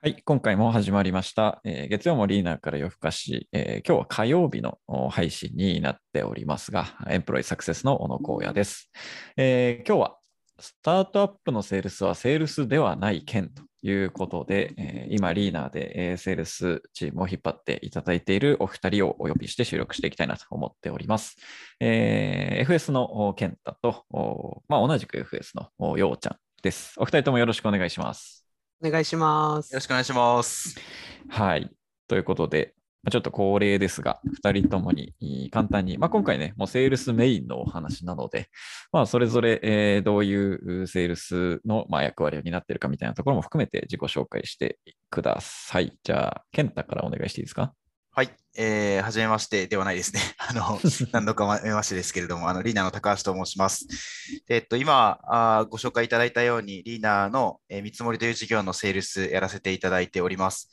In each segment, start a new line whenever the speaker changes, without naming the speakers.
はい、今回も始まりました。えー月曜もリーナーから夜更かし、えー今日は火曜日の配信になっておりますが、エンプロイサクセスの小野光也です、えー今日はスタートアップのセールスはセールスではない件ということで、えー今リーナーで、セールスチームを引っ張っていただいているお二人をお呼びして収録していきたいなと思っております。えー FS の健太と、まあ、同じく FS のようちゃんです。お二人ともよろしくお願いします。
お願いします。
よろしくお願いします。
はい。ということで、まあちょっと恒例ですが、2人ともに簡単に、まあ、今回ね、もうセールスメインのお話なので、まあ、それぞれ、えーどういうセールスの、まあ、役割を担っているかみたいなところも含めて自己紹介してください。じゃあ、健太からお願いしていいですか？
はい、えー、はじめましてではないですね。あの、何度かはめましてですけれども、あの、リーナーの高橋と申します。でえっと、今あー、ご紹介いただいたように、リーナーの、えー見積もりという事業のセールスやらせていただいております。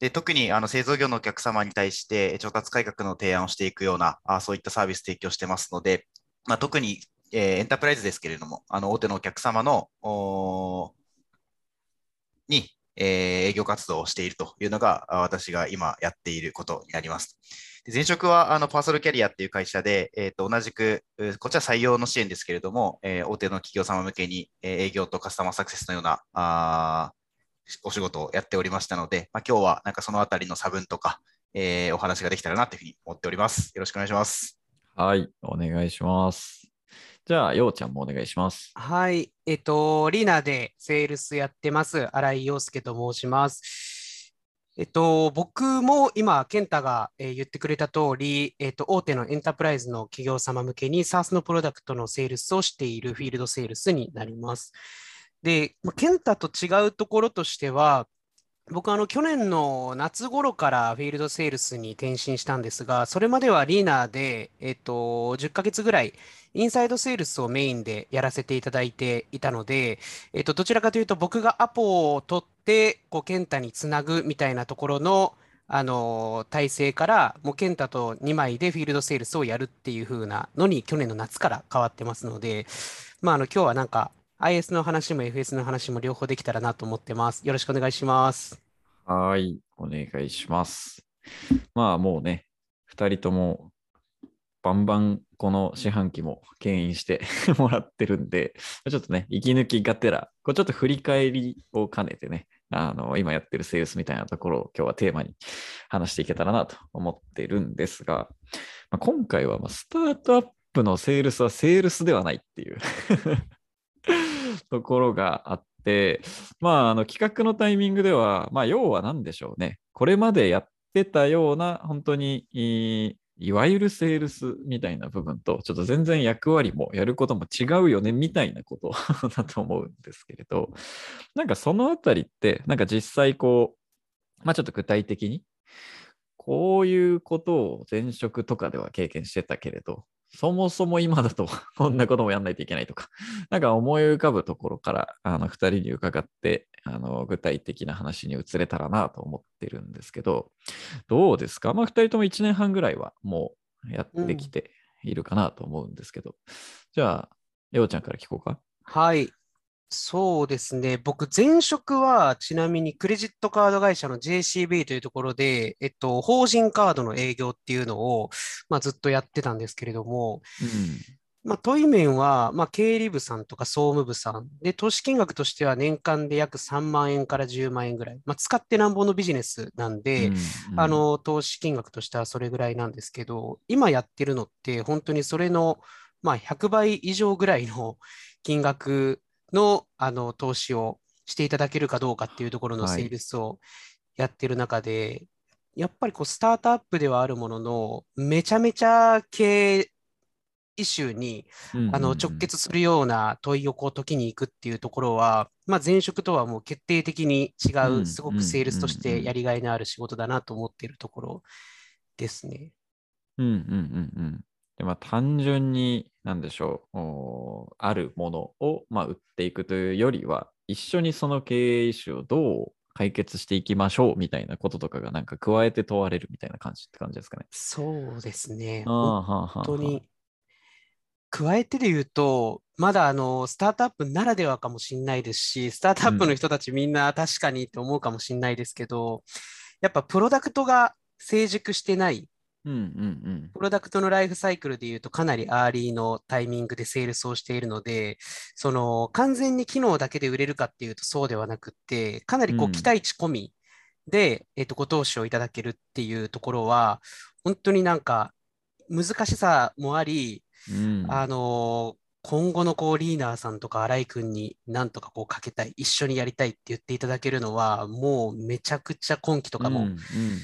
で、特にあの製造業のお客様に対して調達改革の提案をしていくような、あーそういったサービス提供してますので、まあ、特に、えーエンタープライズですけれども、あの大手のお客様のに、え営業活動をしているというのが、私が今やっていることになります。で前職はあのパーソルキャリアっていう会社で、えーと同じく、こちは採用の支援ですけれども、え大手の企業様向けに、え営業とカスタマーサクセスのようなあお仕事をやっておりましたので、まあ、今日はなんかそのあたりの差分とか、えーお話ができたらなというふうに思っております。よろしくお願いします。
はい、お願いします。じゃあ、ようちゃんもお願いします。
はい。えっと、リーナでセールスやってます。新井陽介と申します。えっと、僕も今、健太が、言ってくれた通り、えっと、大手のエンタープライズの企業様向けに SaaS のプロダクトのセールスをしているフィールドセールスになります。で、健太と違うところとしては、僕、あの、去年の夏頃からフィールドセールスに転身したんですが、それまではリーナーで、えっと、10ヶ月ぐらい、インサイドセールスをメインでやらせていただいていたので、えっと、どちらかというと、僕がアポを取って、こう、ケンタにつなぐみたいなところの、あの、体制から、もう、ケンタと2枚でフィールドセールスをやるっていう風なのに、去年の夏から変わってますので、まあ、あの、今日はなんか、IS の話も FS の話も両方できたらなと思ってます。よろしくお願いします。
はい、お願いします。まあもうね、2人ともバンバンこの四半期も牽引して もらってるんで、ちょっとね、息抜きがてら、こうちょっと振り返りを兼ねてね、あの今やってるセールスみたいなところを今日はテーマに話していけたらなと思ってるんですが、まあ、今回はまスタートアップのセールスはセールスではないっていう ところがあって、まあ、あの企画のタイミングでは、まあ、要は何でしょうね。これまでやってたような、本当にいわゆるセールスみたいな部分と、ちょっと全然役割もやることも違うよね、みたいなこと だと思うんですけれど、なんかそのあたりって、なんか実際こう、まあちょっと具体的に、こういうことを前職とかでは経験してたけれど、そもそも今だと こんなこともやんないといけないとか、なんか思い浮かぶところから、あの、二人に伺って、あの、具体的な話に移れたらなと思ってるんですけど、どうですか？まあ、二人とも一年半ぐらいはもうやってきているかなと思うんですけど、じゃあ、ようちゃんから聞こうか。
はい。そうですね。僕、前職は、ちなみにクレジットカード会社の JCB というところで、えっと、法人カードの営業っていうのを、まあ、ずっとやってたんですけれども、まあ、問い面は、まあ、経理部さんとか総務部さん。で、投資金額としては年間で約3万円から10万円ぐらい、まあ、使ってなんぼのビジネスなんで、
うん
あ、の、投資金額としてはそれぐらいなんですけど、今やってるのって、本当にそれの、まあ、100倍以上ぐらいの金額の、あの、投資をしていただけるかどうかっていうところの
はい
セールスをやってる中で、やっぱりこう、スタートアップではあるものの、めちゃめちゃ経営イシューに、
うん
あの直結するような問いをこう解きに行くっていうところは、まあ、前職とはもう決定的に違
う
すごくセールスとしてやりがいのある仕事だなと思っているところですね。
うんうんうんうん。でまあ、単純に、なんでしょう、おあるものを、まあ、売っていくというよりは、一緒にその経営イシューをどう解決していきましょうみたいなこととかが、なんか加えて問われるみたいな感じって感じですかね。
そうですね。本当に。加えてで言うと、まだあのスタートアップならではかもしれないですし、スタートアップの人たちみんな確かにって思うかもしれないですけど、やっぱプロダクトが成熟してない、
うんうん
プロダクトのライフサイクルでいうとかなり early のタイミングでセールスをしているので、その完全に機能だけで売れるかっていうとそうではなくって、かなりこ
う
うん期待値込みで、えっと、ご投資をいただけるっていうところは、本当になんか難しさもあり、
うん。うん
あのー今後のこうリーナーさんとか新井君になんとかこうかけたい、一緒にやりたいって言っていただけるのは、もうめちゃくちゃ今期とかも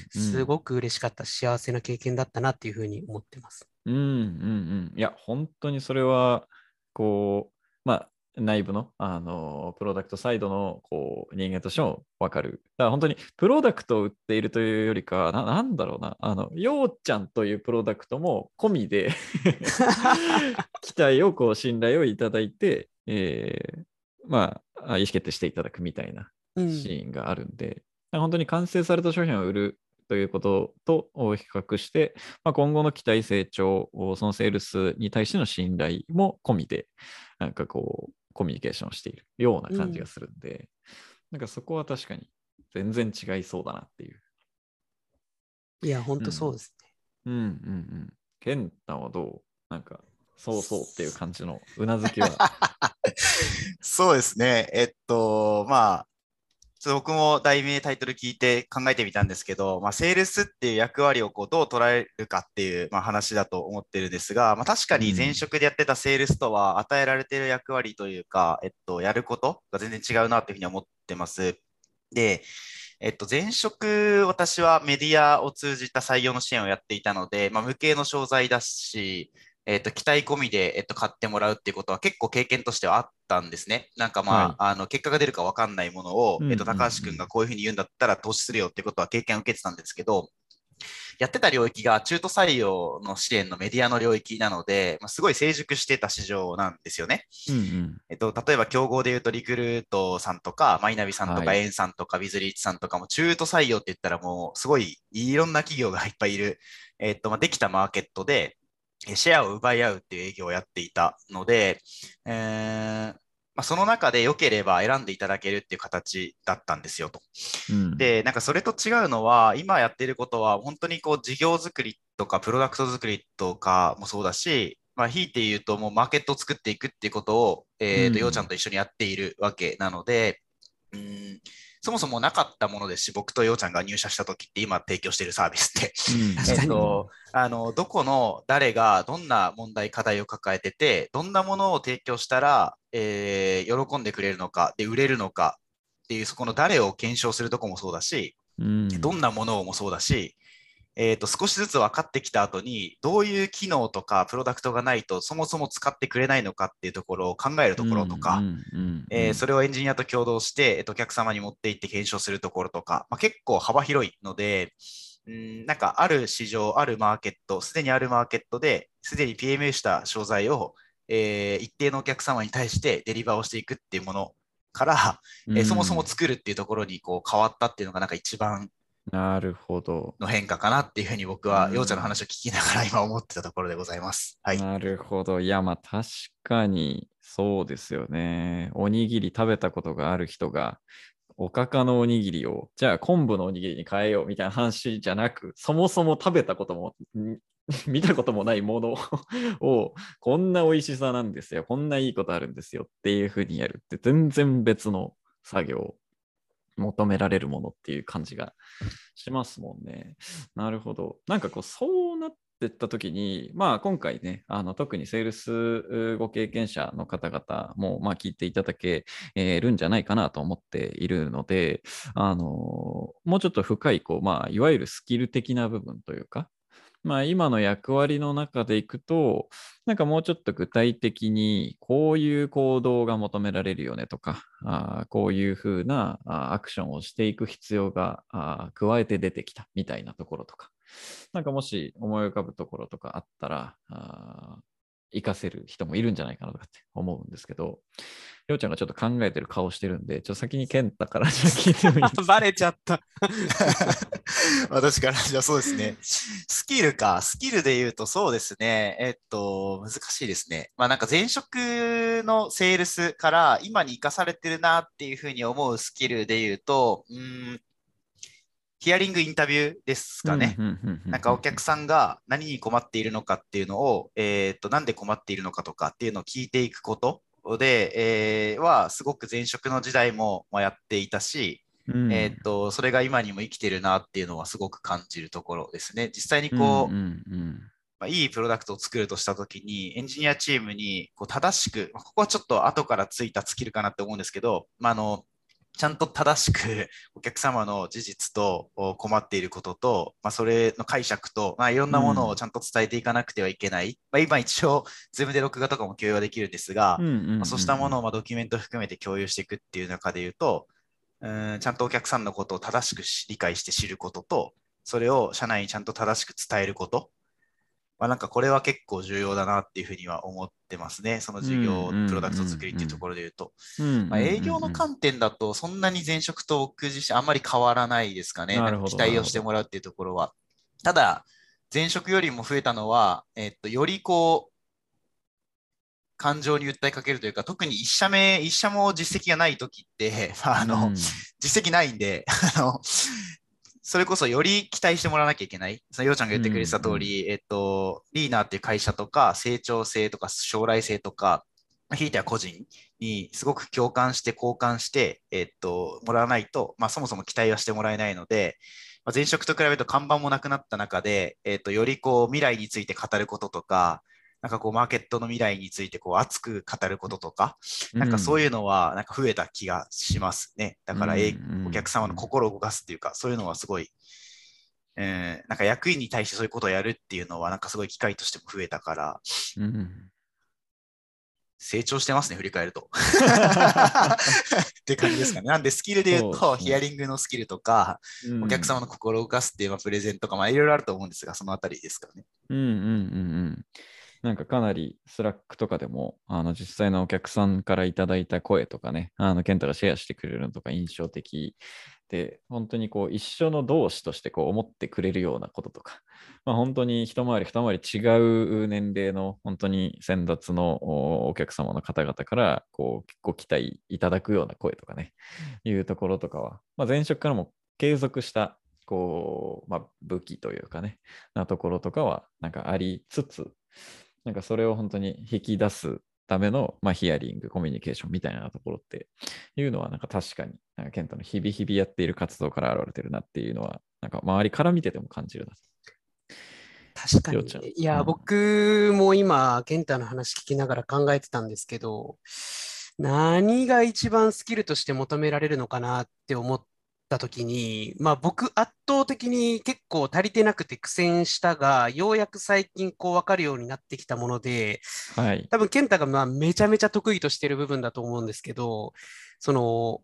すごく嬉しかった、幸せな経験だったなっていうふうに思ってます。
うんうんうん。いや、本当にそれは、こう、まあ、内部の、あの、プロダクトサイドの、こう、人間としてもわかる。だから本当に、プロダクトを売っているというよりかは、な、なんだろうな、あの、ようちゃんというプロダクトも込みで 期待を、こう、信頼をいただいて、えーまあ、あ意思決定していただくみたいな
うん
シーンがあるんで、本当に完成された商品を売るということと比較して、まあ、今後の期待成長、そのセールスに対しての信頼も込みで、なんかこう、コミュニケーションをしているような感じがするんで、なんかそこは確かに全然違いそうだなっていう。
いや、本当そうですね。
うんうんうん。ケンタはどう？なんか、そうそうっていう感じのうなずきは。
そうですね。えっと、まあ、ちょっと僕も題名、タイトル聞いて考えてみたんですけど、まあ、セールスっていう役割をこうどう捉えるかっていう、まあ、話だと思ってるんですが、まあ、確かに前職でやってたセールスとは与えられている役割というか、えっと、やることが全然違うなというふうに思ってます。で、えっと、前職、私はメディアを通じた採用の支援をやっていたので、まあ、無形の商材だし、えっと、期待込みで、えっと、買ってもらうっていうことは結構経験としてはあったんですね。なんかまあ、あの、結果が出るか分かんないものを、えっと、高橋君がこういうふうに言うんだったら投資するよっていうことは経験を受けてたんですけど、やってた領域が中途採用の支援のメディアの領域なので、まあ、すごい成熟してた市場なんですよね。
うんうん。
えっと、例えば競合で言うとリクルートさんとか、マイナビさんとか、
はい
エンさんとか、ビズリーチさんとかも中途採用って言ったらもうすごいいろんな企業がいっぱいいる、えっと、まあ、できたマーケットで、えシェアを奪い合うっていう営業をやっていたので、えーまあ、その中で良ければ選んでいただけるっていう形だったんですよと。
うん、
で、なんかそれと違うのは、今やっていることは、本当にこう事業作りとか、プロダクト作りとかもそうだし、まあ、ひいて言うと、もうマーケットを作っていくっていうことを、えーと、
うん
ようちゃんと一緒にやっているわけなので、うん、そもそもなかったものですし、僕とようちゃんが入社した時って今提供しているサービスって、
うん。
えっと、あの、どこの誰がどんな問題、課題を抱えてて、どんなものを提供したら、えー喜んでくれるのか、で、売れるのかっていう、そこの誰を検証するとこもそうだし、
うん。
どんなものもそうだし、えーと、少しずつ分かってきた後に、どういう機能とかプロダクトがないと、そもそも使ってくれないのかっていうところを考えるところとか、それをエンジニアと共同して、えっと、お客様に持って行って検証するところとか、まあ、結構幅広いので、うんなんかある市場、あるマーケット、すでにあるマーケットで、すでに PMA した商材を、えー一定のお客様に対してデリバーをしていくっていうものから、えーそもそも作るっていうところにこう変わったっていうのが、なんか一番
なるほど。
の変化かなっていうふうに僕は、
うん
ようちゃんの話を聞きながら今思ってたところでございます。はい。
なるほど。いや、まあ確かにそうですよね。おにぎり食べたことがある人が、おかかのおにぎりを、じゃあ昆布のおにぎりに変えようみたいな話じゃなく、そもそも食べたことも、ん見たこともないもの を、こんな美味しさなんですよ。こんないいことあるんですよっていうふうにやるって、全然別の作業、求められるものっていう感じがしますもんね。なるほど。なんかこう、そうなってった時に、まあ今回ね、あの特にセールスご経験者の方々もまあ聞いていただけるんじゃないかなと思っているので、あのもうちょっと深い、こう、まあいわゆるスキル的な部分というか、まあ今の役割の中でいくと、なんかもうちょっと具体的にこういう行動が求められるよねとか、あこういうふうなアクションをしていく必要があ加えて出てきたみたいなところとか、なんかもし思い浮かぶところとかあったら、あ活かせる人もいるんじゃないかなとかって思うんですけど、りょうちゃんがちょっと考えてる顔してるんで、ちょっと先に健太からじゃあ聞いてもいいですか？
バレちゃった。
私から、じゃあそうですね。スキルか。スキルで言うとそうですね。えっと、難しいですね。まあなんか前職のセールスから今に生かされてるなっていうふうに思うスキルで言うと、うーん、ヒアリングインタビューですかね。なんかお客さんが何に困っているのかっていうのを、えーっと、なんで困っているのかとかっていうのを聞いていくことで、えーは、すごく前職の時代もまあやっていたし、
うん
えーっと、それが今にも生きてるなっていうのはすごく感じるところですね。実際にこう、まあ、いいプロダクトを作るとしたときに、エンジニアチームにこう正しく、まあここはちょっと後からついたスキルかなって思うんですけど、まあ、あのちゃんと正しくお客様の事実とお困っていることと、まあ、それの解釈と、まあ、いろんなものをちゃんと伝えていかなくてはいけない。まあ、今一応、 Zoom で録画とかも共有はできるんですが、
うんうんうんうん。
まあそうしたものをまあドキュメント含めて共有していくっていう中で言うと、うんちゃんとお客さんのことを正しくし理解して知ることと、それを社内にちゃんと正しく伝えること、まあ、なんかこれは結構重要だなっていうふうには思ってますね。その事業、プロダクト作りっていうところで言うと。営業の観点だと、そんなに前職と僕自身あんまり変わらないですかね。か期待をしてもらうっていうところは。ただ、前職よりも増えたのは、えっと、よりこう、感情に訴えかけるというか、特に一社目、一社も実績がないときって、ま ああの、
うん
実績ないんで、あの、それこそより期待してもらわなきゃいけない。そのようちゃんが言ってくれてた通り、えっと、リーナーっていう会社とか、成長性とか将来性とか、まあひいては個人にすごく共感して交換して、えっと、もらわないと、まあそもそも期待はしてもらえないので、まあ、前職と比べると看板もなくなった中で、えっと、よりこう未来について語ることとか、なんかこうマーケットの未来についてこう熱く語ることとか、なんかそういうのはなんか増えた気がしますね。だから、お客様の心を動かすっていうか、そういうのはすごい、えーなんか役員に対してそういうことをやるっていうのは、なんかすごい機会としても増えたから、
うん
成長してますね、振り返ると。って感じですかね。なんで、スキルで言うと、ヒアリングのスキルとか、
うん
お客様の心を動かすっていうまあプレゼンとか、まあ、いろいろあると思うんですが、そのあたりですかね。
うんうんうんうん。なんかかなり Slack とかでも、あの実際のお客さんからいただいた声とかね、あのケンタがシェアしてくれるのとか印象的で、本当にこう一緒の同志としてこう思ってくれるようなこととか、まあ、本当に一回り二回り違う年齢の本当に先達のおお客様の方々からこうご期待いただくような声とかね、いうところとかは、まあ、前職からも継続したこう、まあ、武器というかね、なところとかはなんかありつつ、なんかそれを本当に引き出すための、まあ、ヒアリング、コミュニケーションみたいなところっていうのは、なんか確かに、なんかケントの日々日々やっている活動から現れてるなっていうのは、なんか周りから見てても感じるな。
確かに。いや、
うん
僕も今、健太の話聞きながら考えてたんですけど、何が一番スキルとして求められるのかなって思った時に、まあ僕圧倒的に結構足りてなくて苦戦したが、ようやく最近こう分かるようになってきたもので、
はい。
多分健太がまあめちゃめちゃ得意としてる部分だと思うんですけど、その、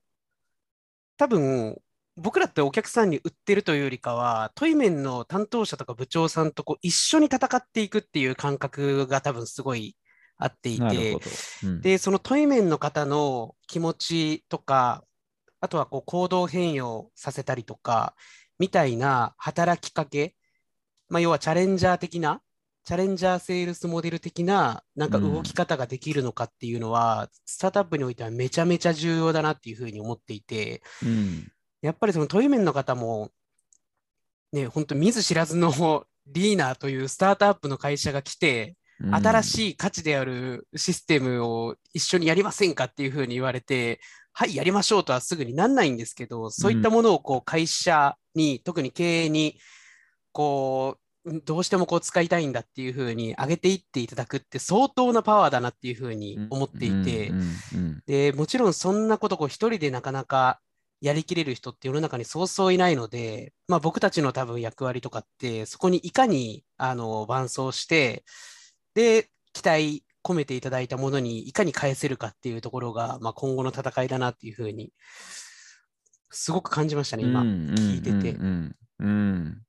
多分僕らってお客さんに売ってるというよりかは、トイメンの担当者とか部長さんとこう一緒に戦っていくっていう感覚が多分すごいあっていて。
うん
で、そのトイメンの方の気持ちとか、あとはこう行動変容させたりとか、みたいな働きかけ、まあ、要はチャレンジャー的な、チャレンジャーセールスモデル的な、なんか動き方ができるのかっていうのは、スタートアップにおいてはめちゃめちゃ重要だなっていうふうに思っていて、
うん。
やっぱりそのトイメンの方も、ね、本当見ず知らずのリーナーというスタートアップの会社が来て、新
い。
しい価値であるシステムを一緒にやりませんかっていうふうに言われて、はい、やりましょうとはすぐになんないんですけど、そういったものをこう会社に、特に経営に、こう、どうしてもこう使いたいんだっていうふうに上げていっていただくって相当なパワーだなっていうふうに思っていてで、もちろんそんなことこう一人でなかなかやりきれる人って世の中にそうそういないので、まあ僕たちの多分役割とかって、そこにいかにあの伴走して、で、期待込めていただいたものにいかに返せるかっていうところが、まあ今後の戦いだなっていうふうに、すごく感じましたね、今、
うん
聞いてて
うん。うんうんうん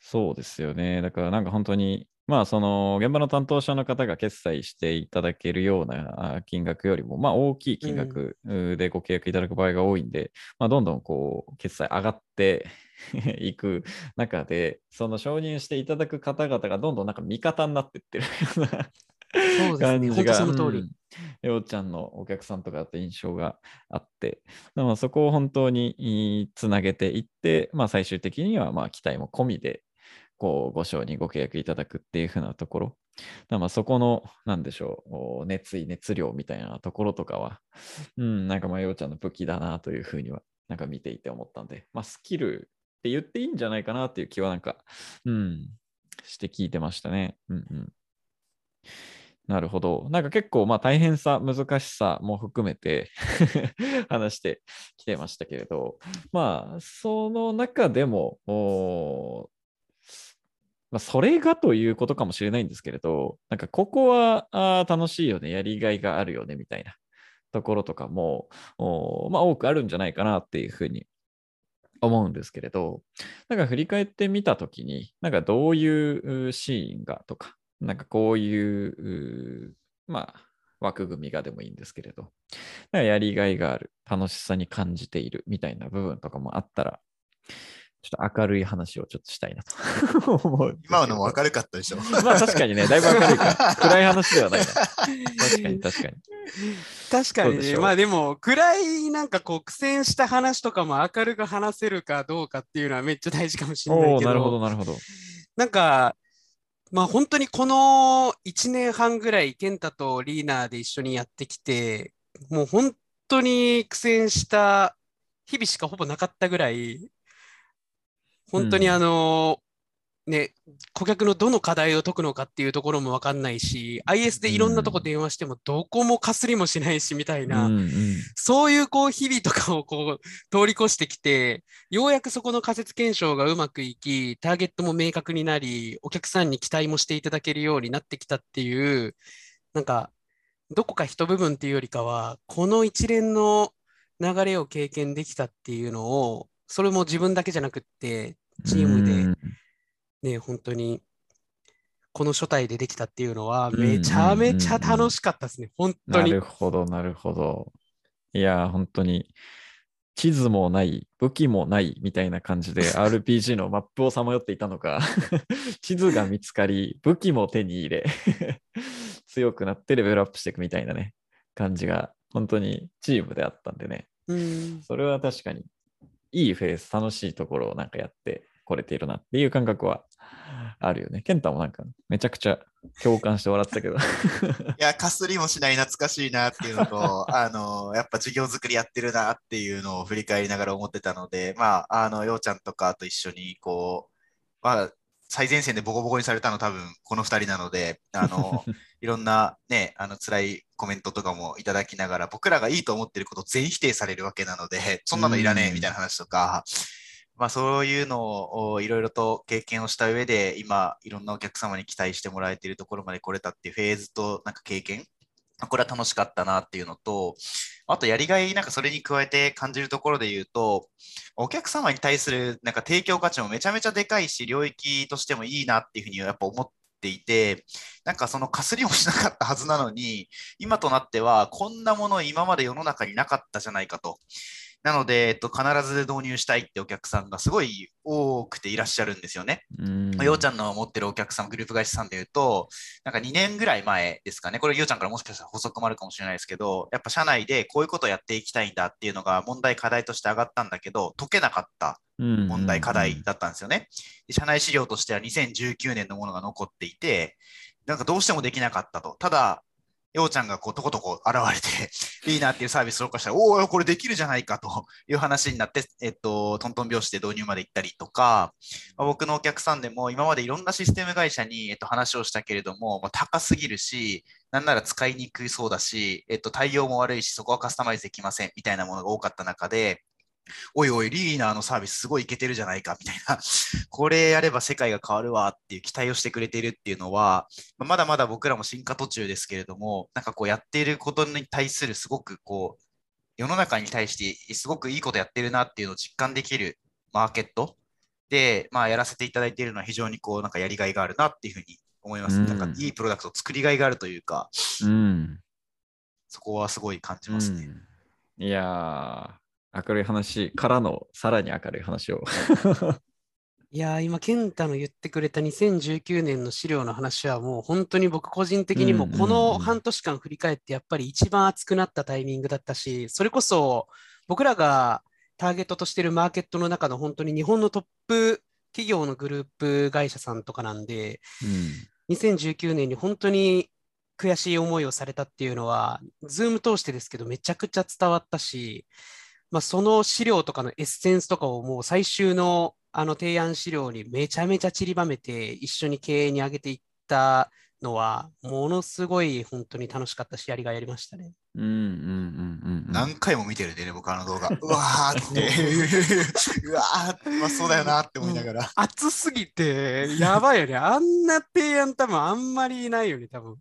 そうですよね。だからなんか本当にまあ、その現場の担当者の方が決済していただけるようなあ金額よりも、まあ、大きい金額うでご契約いただく場合が多いんで、まあ、どんどんこう決済上がって いく中で、その承認していただく方々がどんどんなんか味方になっていってるような
そうですね。本当
感じが、
その通り。
うんようちゃんのお客さんとかって印象があって、まあ、そこを本当につなげていって、まあ、最終的にはまあ期待も込みで、こうご承認、ご契約いただくっていう風なところ、まあそこの、なんでしょう、お熱意、熱量みたいなところとかは、うん、なんかまあ、ようちゃんの武器だなというふうには、なんか見ていて思ったんで、まあ、スキルって言っていいんじゃないかなっていう気は、なんか、うん、して聞いてましたね。うんうん。なるほど。なんか結構、まあ大変さ、難しさも含めて 話してきてましたけれど、まあ、その中でも、まあ、それがということかもしれないんですけれど、なんかここはあ楽しいよね、やりがいがあるよね、みたいなところとかも、まあ、多くあるんじゃないかなっていうふうに思うんですけれど、なんか振り返ってみたときに、なんかどういうシーンがとか、なんかこういう、うまあ、枠組みがでもいいんですけれど、なんかやりがいがある、楽しさに感じているみたいな部分とかもあったら、ちょっと明るい話をちょっとしたいなと思う
今のも明るかったでしょ。
まあ確かにね、だいぶ明るいから、暗い話ではないな。確かに確かに。
確かにね、まあでも、暗いなんかこう苦戦した話とかも明るく話せるかどうかっていうのはめっちゃ大事かもしれないけど、
なるほど、なるほど。
なんか、まあ本当にこの1年半ぐらい、健太とリーナーで一緒にやってきて、もう本当に苦戦した日々しかほぼなかったぐらい、本当にあの、ね、顧客のどの課題を解くのかっていうところも分かんないし、IS でいろんなとこ電話してもどこもかすりもしないしみたいな、
うんうん。
そういうこう日々とかをこう通り越してきて、ようやくそこの仮説検証がうまくいき、ターゲットも明確になり、お客さんに期待もしていただけるようになってきたっていう、なんか、どこか一部分っていうよりかは、この一連の流れを経験できたっていうのを、それも自分だけじゃなくって、チームで
うん
ね、本当に、この初代でできたっていうのは、
うん
めちゃめちゃ楽しかったですね、本当に
なる。ほど、なるほど。いやー、本当に、地図もない、武器もないみたいな感じで RPG のマップをさまよっていたのか、地図が見つかり、武器も手に入れ、強くなってレベルアップしていくみたいなね、感じが、本当にチームであったんでね、
うん
それは確かに、いいフェース、楽しいところをなんかやってこれているなっていう感覚はあるよね。ケンタもなんかめちゃくちゃ共感して笑ってたけど。
いや、かすりもしない懐かしいなっていうのと、あの、やっぱ授業作りやってるなっていうのを振り返りながら思ってたので、まあ、あの、ようちゃんとかと一緒に、こう、まあ、最前線でボコボコにされたの多分この2人なので、あの、いろんなね、あの、辛いコメントとかもいただきながら、僕らがいいと思ってること全否定されるわけなので、そんなのいらねえみたいな話とか、まあそういうのをいろいろと経験をした上で、今、いろんなお客様に期待してもらえているところまで来れたっていうフェーズと、なんか経験、これは楽しかったなっていうのと、あとやりがい、なんかそれに加えて感じるところで言うと、お客様に対するなんか提供価値もめちゃめちゃでかいし、領域としてもいいなっていうふうにやっぱ思っていて、なんかそのかすりもしなかったはずなのに、今となってはこんなもの今まで世の中になかったじゃないかと。なので、えっと、必ず導入したいってお客さんがすごい多くていらっしゃるんですよね。
うん
ようちゃんの持ってるお客さん、グループ会社さんで言うと、なんか2年ぐらい前ですかね、これ、ようちゃんからもしかしたら補足もあるかもしれないですけど、やっぱ社内でこういうことをやっていきたいんだっていうのが問題、課題として上がったんだけど、解けなかった問題、課題だったんですよね。で社内資料としては2019年のものが残っていて、なんかどうしてもできなかったと。ただ、ようちゃんがこうとことこ現れて、リーナーっていうサービスを紹介したら、おお、これできるじゃないかという話になって、えっと、トントン拍子で導入まで行ったりとか、まあ僕のお客さんでも今までいろんなシステム会社に、えっと、話をしたけれども、まあ、高すぎるし、なんなら使いにくいそうだし、えっと、対応も悪いし、そこはカスタマイズできませんみたいなものが多かった中で、おいおい、リーナーのサービスすごいいけてるじゃないかみたいな、これやれば世界が変わるわっていう期待をしてくれているっていうのは、まだまだ僕らも進化途中ですけれども、なんかこうやっていることに対するすごくこう、世の中に対してすごくいいことやってるなっていうのを実感できるマーケットで、まあ、やらせていただいているのは非常にこう、なんかやりがいがあるなっていうふうに思います。
うん
なんかいいプロダクトを作りがいがあるというか、
うん。
そこはすごい感じますね。
うん、いやー、明るい話からのさらに明るい話を。
いやー、今、健太の言ってくれた2019年の資料の話は、もう本当に僕個人的にもこの半年間振り返って、やっぱり一番熱くなったタイミングだったし、それこそ僕らがターゲットとしてるマーケットの中の本当に日本のトップ企業のグループ会社さんとかなんで、2019年に本当に悔しい思いをされたっていうのは、 Zoom 通してですけど、めちゃくちゃ伝わったし、まあ、その資料とかのエッセンスとかをもう最終のあの提案資料にめちゃめちゃ散りばめて、一緒に経営に上げていったのは、ものすごい本当に楽しかったし、やりがいありましたね。
うんうんうんうんうん。
何回も見てるんでね、僕あの動画。うわーって、うわーって、まあそうだよなって思いながら。
熱すぎて、やばいよね。あんな提案多分あんまりないよね、多分。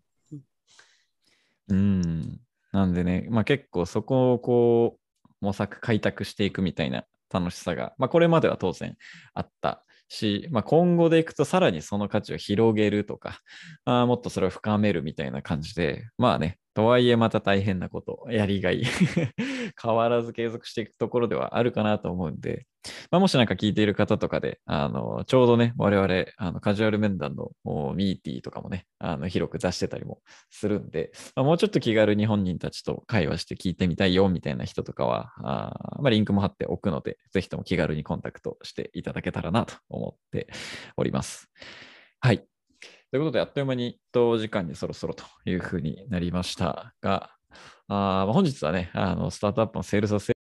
うん。なんでね、まあ結構そこをこう、模索開拓していくみたいな楽しさが、まあこれまでは当然あったし、まあ今後でいくとさらにその価値を広げるとか、あもっとそれを深めるみたいな感じで、まあね、とはいえまた大変なこと、やりがい、変わらず継続していくところではあるかなと思うんで、まあ、もしなんか聞いている方とかで、あの、ちょうどね、我々、あのカジュアル面談のミーティーとかもね、あの広く出してたりもするんで、まあ、もうちょっと気軽に本人たちと会話して聞いてみたいよみたいな人とかは、あまあ、リンクも貼っておくので、ぜひとも気軽にコンタクトしていただけたらなと思っております。はい。ということで、あっという間にお時間にそろそろというふうになりましたが、あ本日はね、あのスタートアップのセールス